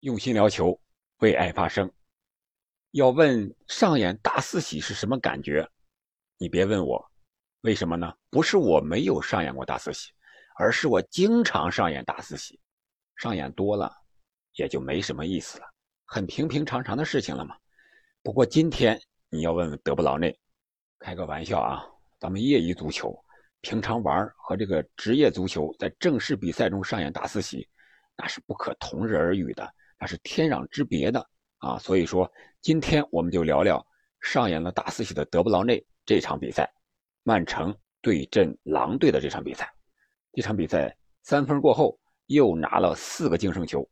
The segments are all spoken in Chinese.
用心聊球，为爱发声。要问上演大四喜是什么感觉？你别问我，为什么呢？不是我没有上演过大四喜，而是我经常上演大四喜，上演多了也就没什么意思了，很平平常常的事情了嘛。不过今天你要问问德布劳内，开个玩笑啊，咱们业余足球平常玩和这个职业足球在正式比赛中上演大四喜，那是不可同日而语的。那是天壤之别的啊！所以说，今天我们就聊聊上演了大四喜的德布劳内这场比赛，曼城对阵狼队的这场比赛。这场比赛三分过后又拿了四个净胜球，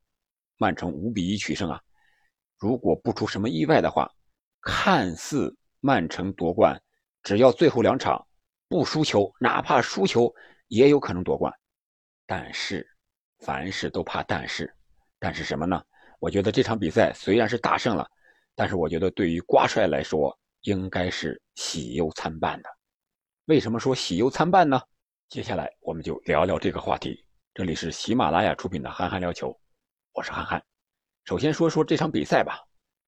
曼城五比一取胜啊！如果不出什么意外的话，看似曼城夺冠，只要最后两场不输球，哪怕输球也有可能夺冠。但是，凡事都怕但是，但是什么呢？我觉得这场比赛虽然是大胜了，但是我觉得对于瓜帅来说应该是喜忧参半的。为什么说喜忧参半呢？接下来我们就聊聊这个话题。这里是喜马拉雅出品的《憨憨聊球》，我是憨憨。首先说说这场比赛吧。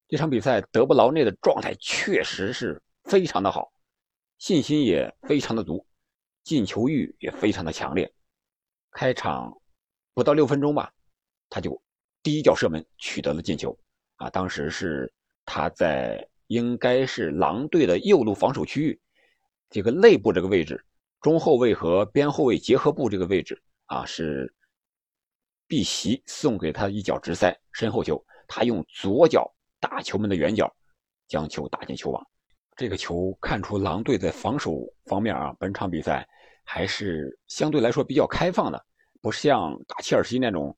这场比赛德布劳内的状态确实是非常的好，信心也非常的足，进球欲也非常的强烈。开场不到六分钟吧，他就。第一脚射门取得了进球，啊，当时是他在应该是狼队的右路防守区域，这个内部这个位置，中后卫和边后卫结合部这个位置，啊，是碧玺送给他一脚直塞身后球，他用左脚打球门的远角，将球打进球网。这个球看出狼队在防守方面啊，本场比赛还是相对来说比较开放的，不像打切尔西那种。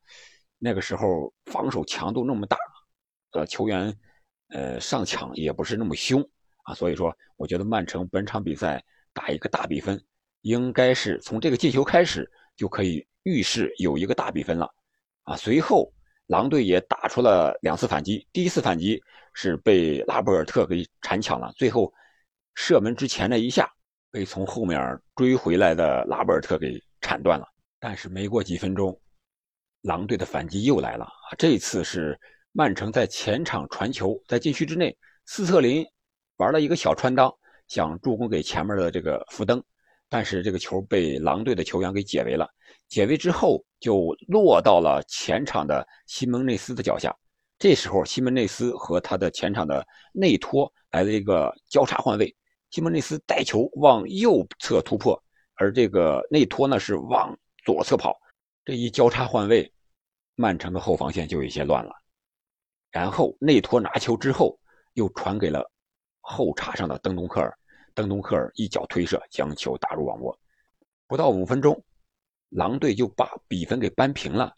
那个时候防守强度那么大，呃，球员，呃，上抢也不是那么凶啊，所以说，我觉得曼城本场比赛打一个大比分，应该是从这个进球开始就可以预示有一个大比分了，啊，随后狼队也打出了两次反击，第一次反击是被拉波尔特给铲抢了，最后射门之前那一下被从后面追回来的拉波尔特给铲断了，但是没过几分钟。狼队的反击又来了啊！这次是曼城在前场传球，在禁区之内，斯特林玩了一个小穿裆，想助攻给前面的这个福登，但是这个球被狼队的球员给解围了。解围之后就落到了前场的西蒙内斯的脚下。这时候西蒙内斯和他的前场的内托来了一个交叉换位，西蒙内斯带球往右侧突破，而这个内托呢是往左侧跑。这一交叉换位，曼城的后防线就有些乱了。然后内托拿球之后，又传给了后插上的登东克尔，登东克尔一脚推射将球打入网窝。不到五分钟，狼队就把比分给扳平了。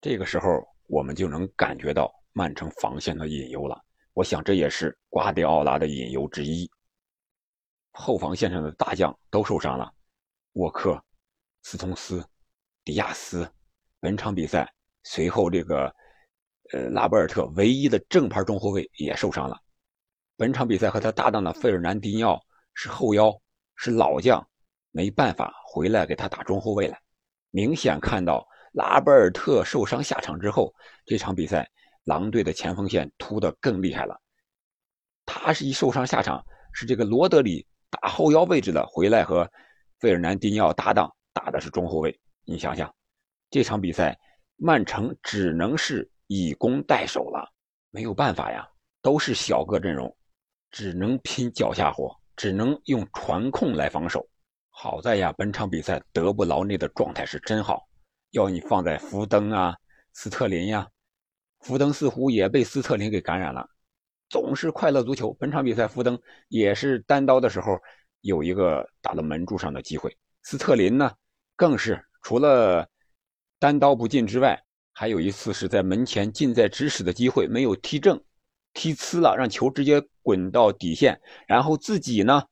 这个时候，我们就能感觉到曼城防线的隐忧了。我想这也是瓜迪奥拉的隐忧之一。后防线上的大将都受伤了，沃克、斯通斯。迪亚斯，本场比赛随后这个，呃，拉波尔特唯一的正牌中后卫也受伤了。本场比赛和他搭档的费尔南迪尼奥是后腰，是老将，没办法回来给他打中后卫了。明显看到拉波尔特受伤下场之后，这场比赛狼队的前锋线突的更厉害了。他是一受伤下场，是这个罗德里打后腰位置的回来和费尔南迪尼奥搭档打的是中后卫。你想想，这场比赛，曼城只能是以攻代守了，没有办法呀，都是小个阵容，只能拼脚下活，只能用传控来防守。好在呀，本场比赛德布劳内的状态是真好，要你放在福登啊、斯特林呀，福登似乎也被斯特林给感染了，总是快乐足球。本场比赛福登也是单刀的时候有一个打到门柱上的机会，斯特林呢更是。除了单刀不进之外，还有一次是在门前近在咫尺的机会没有踢正，踢呲了，让球直接滚到底线，然后自己呢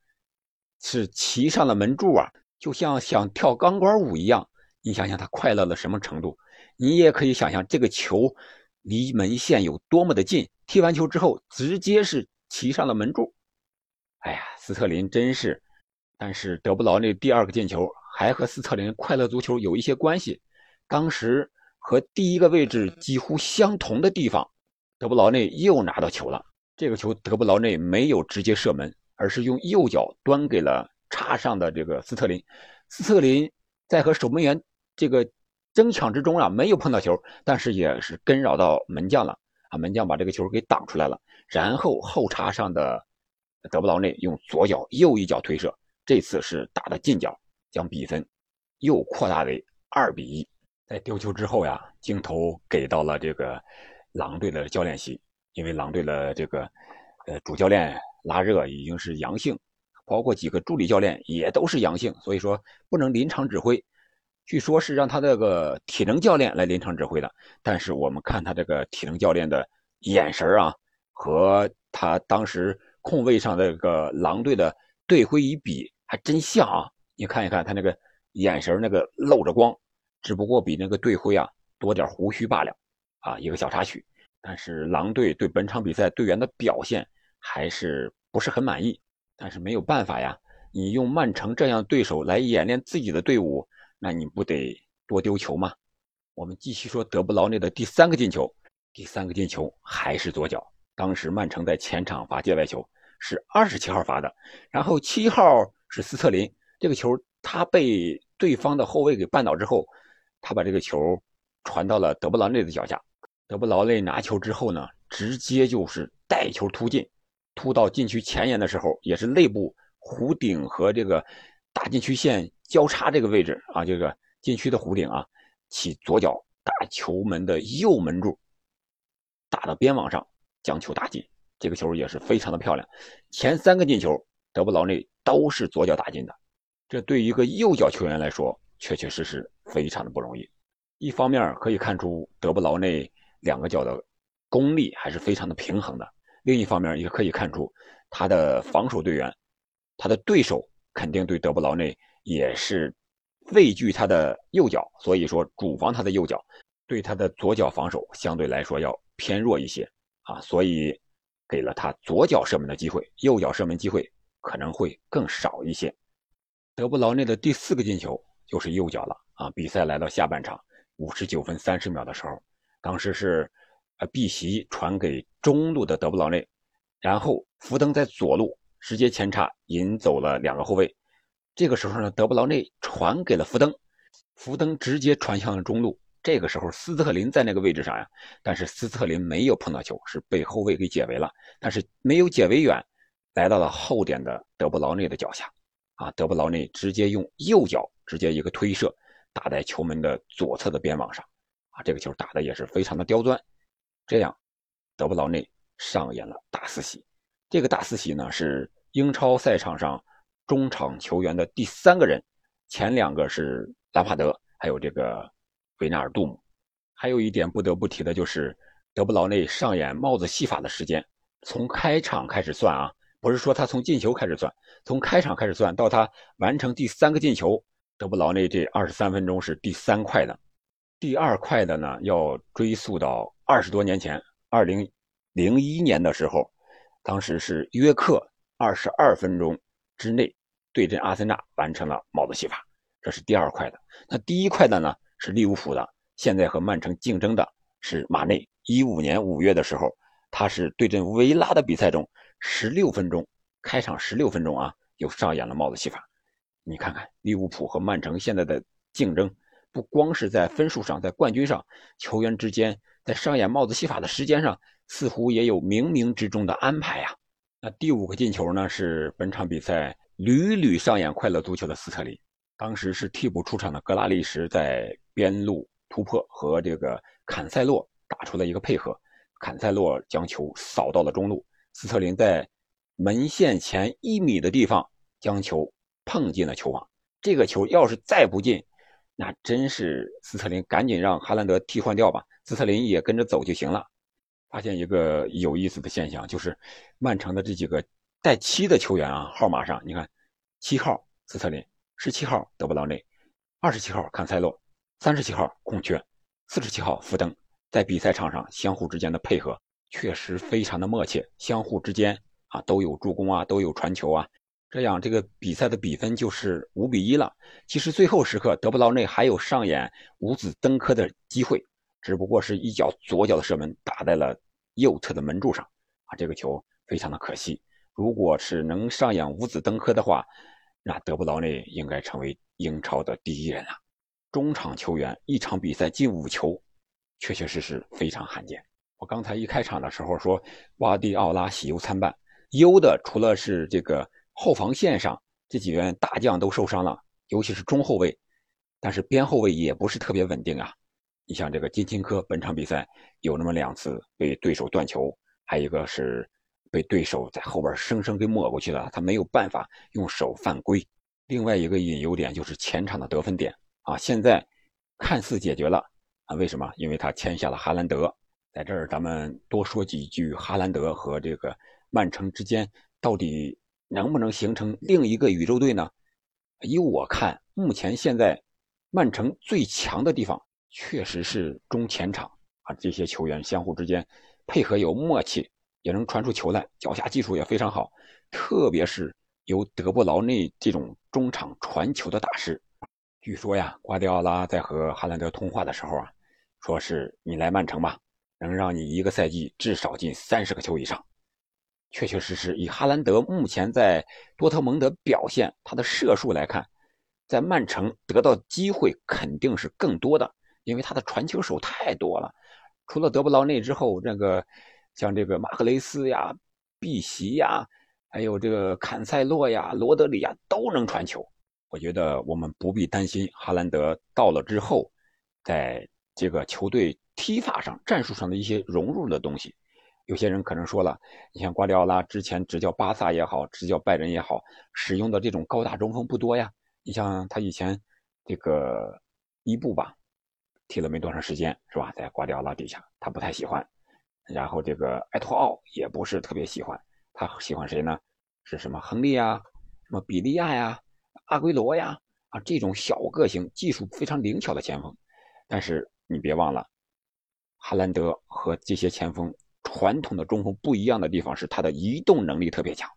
是骑上了门柱啊，就像想跳钢管舞一样。你想想他快乐到什么程度？你也可以想象这个球离门线有多么的近。踢完球之后，直接是骑上了门柱。哎呀，斯特林真是，但是得不到那第二个进球。还和斯特林快乐足球有一些关系。当时和第一个位置几乎相同的地方，德布劳内又拿到球了。这个球德布劳内没有直接射门，而是用右脚端给了插上的这个斯特林。斯特林在和守门员这个争抢之中啊，没有碰到球，但是也是跟扰到门将了啊。门将把这个球给挡出来了，然后后插上的德布劳内用左脚又一脚推射，这次是打的近角，将比分又扩大为二比一。在丢球之后呀，镜头给到了这个狼队的教练席，因为狼队的这个呃主教练拉热已经是阳性，包括几个助理教练也都是阳性，所以说不能临场指挥。据说是让他这个体能教练来临场指挥的，但是我们看他这个体能教练的眼神啊，和他当时空位上这个狼队的队徽一比，还真像啊！你看一看他那个眼神，那个露着光。只不过比那个队徽啊多点胡须罢了，啊，一个小插曲。但是狼队对本场比赛队员的表现还是不是很满意。但是没有办法呀，你用曼城这样对手来演练自己的队伍，那你不得多丢球吗？我们继续说德布劳内的第三个进球，第三个进球还是左脚。当时曼城在前场罚界外球，是二十七号罚的，然后七号是斯特林，这个球他被对方的后卫给绊倒之后。他把这个球传到了德布劳内的脚下，德布劳内拿球之后呢，直接就是带球突进，突到禁区前沿的时候，也是内部弧顶和这个大禁区线交叉这个位置啊，这个禁区的弧顶啊，起左脚打球门的右门柱，打到边网上将球打进，这个球也是非常的漂亮。前三个进球，德布劳内都是左脚打进的，这对于一个右脚球员来说。确确实实非常的不容易，一方面可以看出德布劳内两个脚的功力还是非常的平衡的，另一方面也可以看出他的防守队员，他的对手肯定对德布劳内也是畏惧他的右脚，所以说主防他的右脚，对他的左脚防守相对来说要偏弱一些啊，所以给了他左脚射门的机会，右脚射门机会可能会更少一些。德布劳内的第四个进球。就是右脚了啊！比赛来到下半场五十九分三十秒的时候，当时是呃碧玺传给中路的德布劳内，然后福登在左路直接前插引走了两个后卫。这个时候呢，德布劳内传给了福登，福登直接传向了中路。这个时候斯特林在那个位置上呀，但是斯特林没有碰到球，是被后卫给解围了，但是没有解围远，来到了后点的德布劳内的脚下。啊，德布劳内直接用右脚直接一个推射，打在球门的左侧的边网上，啊，这个球打的也是非常的刁钻。这样，德布劳内上演了大四喜。这个大四喜呢，是英超赛场上中场球员的第三个人，前两个是兰帕德，还有这个维纳尔杜姆。还有一点不得不提的就是，德布劳内上演帽子戏法的时间，从开场开始算啊。不是说他从进球开始算，从开场开始算到他完成第三个进球，德布劳内这二十三分钟是第三快的，第二快的呢要追溯到二十多年前，二零零一年的时候，当时是约克二十二分钟之内对阵阿森纳完成了帽子戏法，这是第二快的。那第一快的呢是利物浦的，现在和曼城竞争的是马内，一五年五月的时候，他是对阵维拉的比赛中。十六分钟，开场十六分钟啊，又上演了帽子戏法。你看看利物浦和曼城现在的竞争，不光是在分数上，在冠军上，球员之间在上演帽子戏法的时间上，似乎也有冥冥之中的安排呀。那第五个进球呢，是本场比赛屡屡上演快乐足球的斯特林，当时是替补出场的格拉利什在边路突破和这个坎塞洛打出了一个配合，坎塞洛将球扫到了中路。斯特林在门线前一米的地方将球碰进了球网。这个球要是再不进，那真是斯特林赶紧让哈兰德替换掉吧，斯特林也跟着走就行了。发现一个有意思的现象，就是曼城的这几个带七的球员啊，号码上你看，七号斯特林，十七号德布劳内，二十七号坎塞洛，三十七号孔雀，四十七号福登，在比赛场上相互之间的配合。确实非常的默契，相互之间啊都有助攻啊，都有传球啊，这样这个比赛的比分就是五比一了。其实最后时刻，德布劳内还有上演五子登科的机会只不过是一脚左脚的射门打在了右侧的门柱上啊，这个球非常的可惜。如果是能上演五子登科的话，那德布劳内应该成为英超的第一人了。中场球员一场比赛进五球，确确实实非常罕见。我刚才一开场的时候说，瓜迪奥拉喜忧参半，忧的除了是这个后防线上这几员大将都受伤了，尤其是中后卫，但是边后卫也不是特别稳定啊。你像这个金琴科，本场比赛有那么两次被对手断球，还有一个是。被对手在后边生生给抹过去了，他没有办法用手犯规。另外一个隐忧点就是前场的得分点啊，现在看似解决了啊，为什么？因为他签下了哈兰德。在这儿，咱们多说几句，哈兰德和这个曼城之间到底能不能形成另一个宇宙队呢？以我看，目前现在曼城最强的地方确实是中前场啊，这些球员相互之间配合有默契。也能传出球来，脚下技术也非常好，特别是由德布劳内这种中场传球的大师。据说呀，瓜迪奥拉在和哈兰德通话的时候啊，说是你来曼城吧，能让你一个赛季至少进三十个球以上。确确实实，以哈兰德目前在多特蒙德表现，他的射术来看，在曼城得到机会肯定是更多的，因为他的传球手太多了。除了德布劳内之后，这个。像这个马克雷斯呀、碧玺呀，还有这个坎塞洛呀、罗德里呀，都能传球。我觉得我们不必担心哈兰德到了之后，在这个球队踢法上、战术上的一些融入的东西。有些人可能说了，你像瓜迪奥拉之前执教巴萨也好，执教拜仁也好，使用的这种高大中锋不多呀。你像他以前这个伊布吧，踢了没多长时间，是吧？在瓜迪奥拉底下，他不太喜欢。然后这个埃托奥也不是特别喜欢，他喜欢谁呢？是什么亨利呀，什么比利亚呀，阿圭罗呀，啊这种小个性、技术非常灵巧的前锋。但是你别忘了，哈兰德和这些前锋传统的中锋不一样的地方是他的移动能力特别强，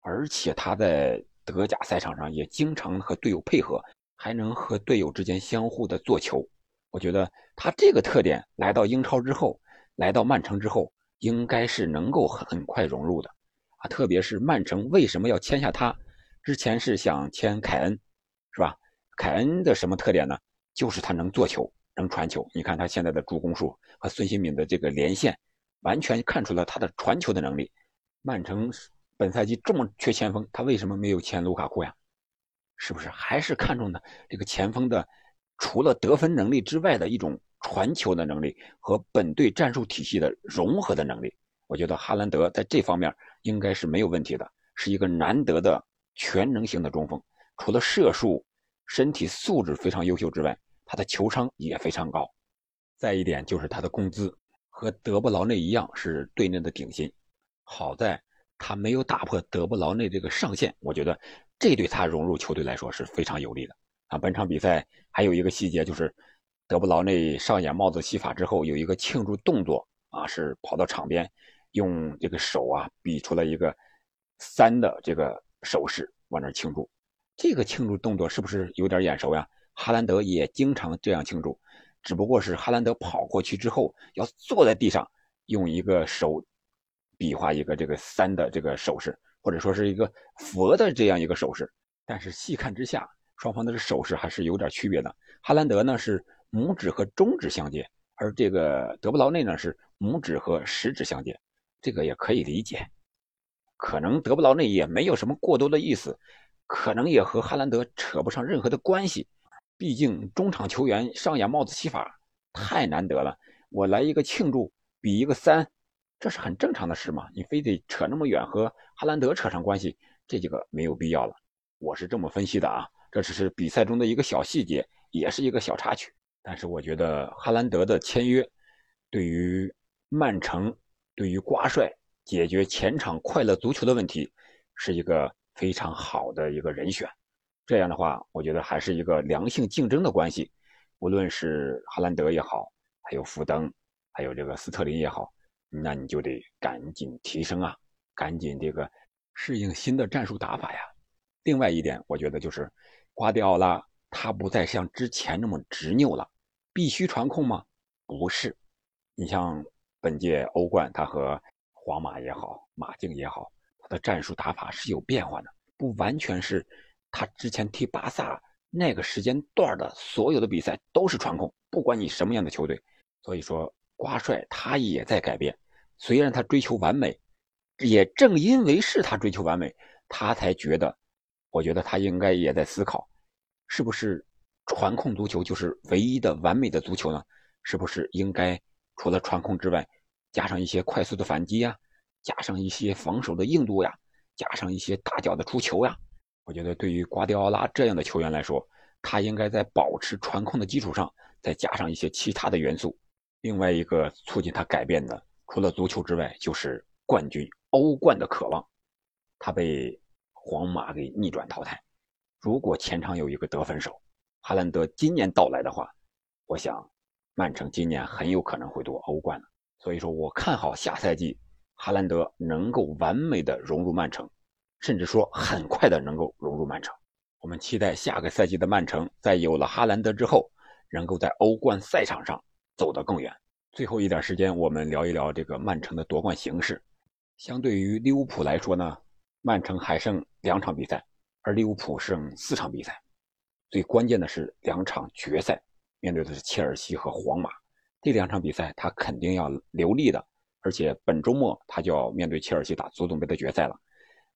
而且他在德甲赛场上也经常和队友配合，还能和队友之间相互的做球。我觉得他这个特点来到英超之后。来到曼城之后，应该是能够很快融入的，啊，特别是曼城为什么要签下他？之前是想签凯恩，是吧？凯恩的什么特点呢？就是他能做球，能传球。你看他现在的助攻数和孙兴敏的这个连线，完全看出了他的传球的能力。曼城本赛季这么缺前锋，他为什么没有签卢卡库呀？是不是还是看中的这个前锋的，除了得分能力之外的一种？传球的能力和本队战术体系的融合的能力，我觉得哈兰德在这方面应该是没有问题的，是一个难得的全能型的中锋。除了射术、身体素质非常优秀之外，他的球商也非常高。再一点就是他的工资和德布劳内一样是队内的顶薪。好在他没有打破德布劳内这个上限，我觉得这对他融入球队来说是非常有利的。啊，本场比赛还有一个细节就是。德布劳内上演帽子戏法之后，有一个庆祝动作啊，是跑到场边，用这个手啊比出了一个三的这个手势，往那庆祝。这个庆祝动作是不是有点眼熟呀？哈兰德也经常这样庆祝，只不过是哈兰德跑过去之后，要坐在地上，用一个手比划一个这个三的这个手势，或者说是一个佛的这样一个手势。但是细看之下，双方的手势还是有点区别的。哈兰德呢是。拇指和中指相接，而这个德布劳内呢是拇指和食指相接，这个也可以理解。可能德布劳内也没有什么过多的意思，可能也和哈兰德扯不上任何的关系。毕竟中场球员上演帽子戏法太难得了，我来一个庆祝，比一个三，这是很正常的事嘛。你非得扯那么远和哈兰德扯上关系，这几个没有必要了。我是这么分析的啊，这只是比赛中的一个小细节，也是一个小插曲。但是我觉得哈兰德的签约，对于曼城、对于瓜帅解决前场快乐足球的问题，是一个非常好的一个人选。这样的话，我觉得还是一个良性竞争的关系。无论是哈兰德也好，还有福登，还有这个斯特林也好，那你就得赶紧提升啊，赶紧这个适应新的战术打法呀。另外一点，我觉得就是瓜迪奥拉他不再像之前那么执拗了。必须传控吗？不是。你像本届欧冠，他和皇马也好，马竞也好，他的战术打法是有变化的，不完全是他之前踢巴萨那个时间段的所有的比赛都是传控，不管你什么样的球队。所以说，瓜帅他也在改变，虽然他追求完美，也正因为是他追求完美，他才觉得，我觉得他应该也在思考，是不是传控足球就是唯一的完美的足球呢？是不是应该除了传控之外？加上一些快速的反击呀，加上一些防守的硬度呀，加上一些大脚的出球呀，我觉得对于瓜迪奥拉这样的球员来说，他应该在保持传控的基础上，再加上一些其他的元素。另外一个促进他改变的，除了足球之外，就是冠军欧冠的渴望。他被皇马给逆转淘汰。如果前场有一个得分手，哈兰德今年到来的话，我想曼城今年很有可能会夺欧冠的。所以说我看好下赛季，哈兰德能够完美的融入曼城，甚至说很快的能够融入曼城。我们期待下个赛季的曼城在有了哈兰德之后，能够在欧冠赛场上走得更远。最后一点时间，我们聊一聊这个曼城的夺冠形势。相对于利物浦来说呢，曼城还剩两场比赛，而利物浦剩四场比赛。最关键的是两场决赛，面对的是切尔西和皇马。这两场比赛他肯定要留力的，而且本周末他就要面对切尔西打足总杯的决赛了。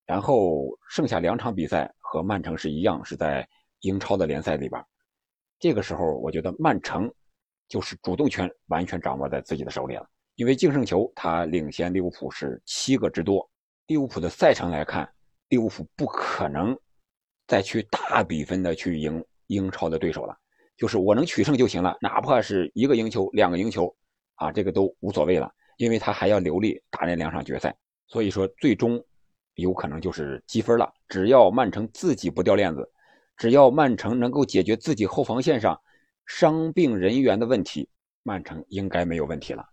然后剩下两场比赛和曼城是一样，是在英超的联赛里边。这个时候，我觉得曼城就是主动权完全掌握在自己的手里了，因为净胜球他领先利物浦是七个之多。利物浦的赛程来看，利物浦不可能再去大比分的去赢英超的对手了。就是我能取胜就行了，哪怕是一个赢球、两个赢球，啊，这个都无所谓了，因为他还要留力打那两场决赛。所以说，最终有可能就是积分了。只要曼城自己不掉链子，只要曼城能够解决自己后防线上伤病人员的问题，曼城应该没有问题了。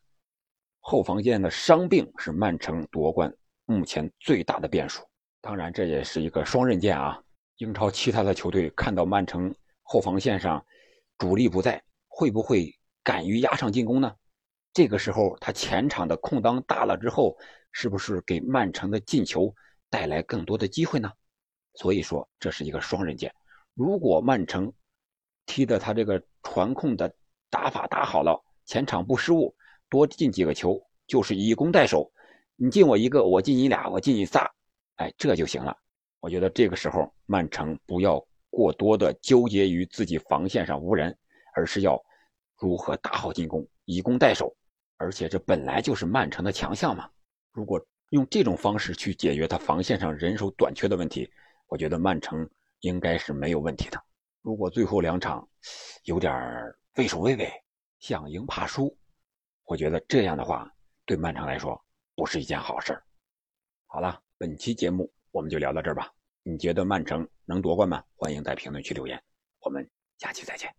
后防线的伤病是曼城夺冠目前最大的变数。当然，这也是一个双刃剑啊。英超其他的球队看到曼城后防线上，主力不在，会不会敢于压上进攻呢？这个时候他前场的空当大了之后，是不是给曼城的进球带来更多的机会呢？所以说这是一个双刃剑。如果曼城踢的他这个传控的打法打好了，前场不失误，多进几个球就是以攻代守，你进我一个，我进你俩，我进你仨，哎，这就行了。我觉得这个时候曼城不要。过多的纠结于自己防线上无人，而是要如何打好进攻，以攻代守。而且这本来就是曼城的强项嘛。如果用这种方式去解决他防线上人手短缺的问题，我觉得曼城应该是没有问题的。如果最后两场有点畏首畏尾，想赢怕输，我觉得这样的话对曼城来说不是一件好事好了，本期节目我们就聊到这儿吧。你觉得曼城能夺冠吗？欢迎在评论区留言，我们下期再见。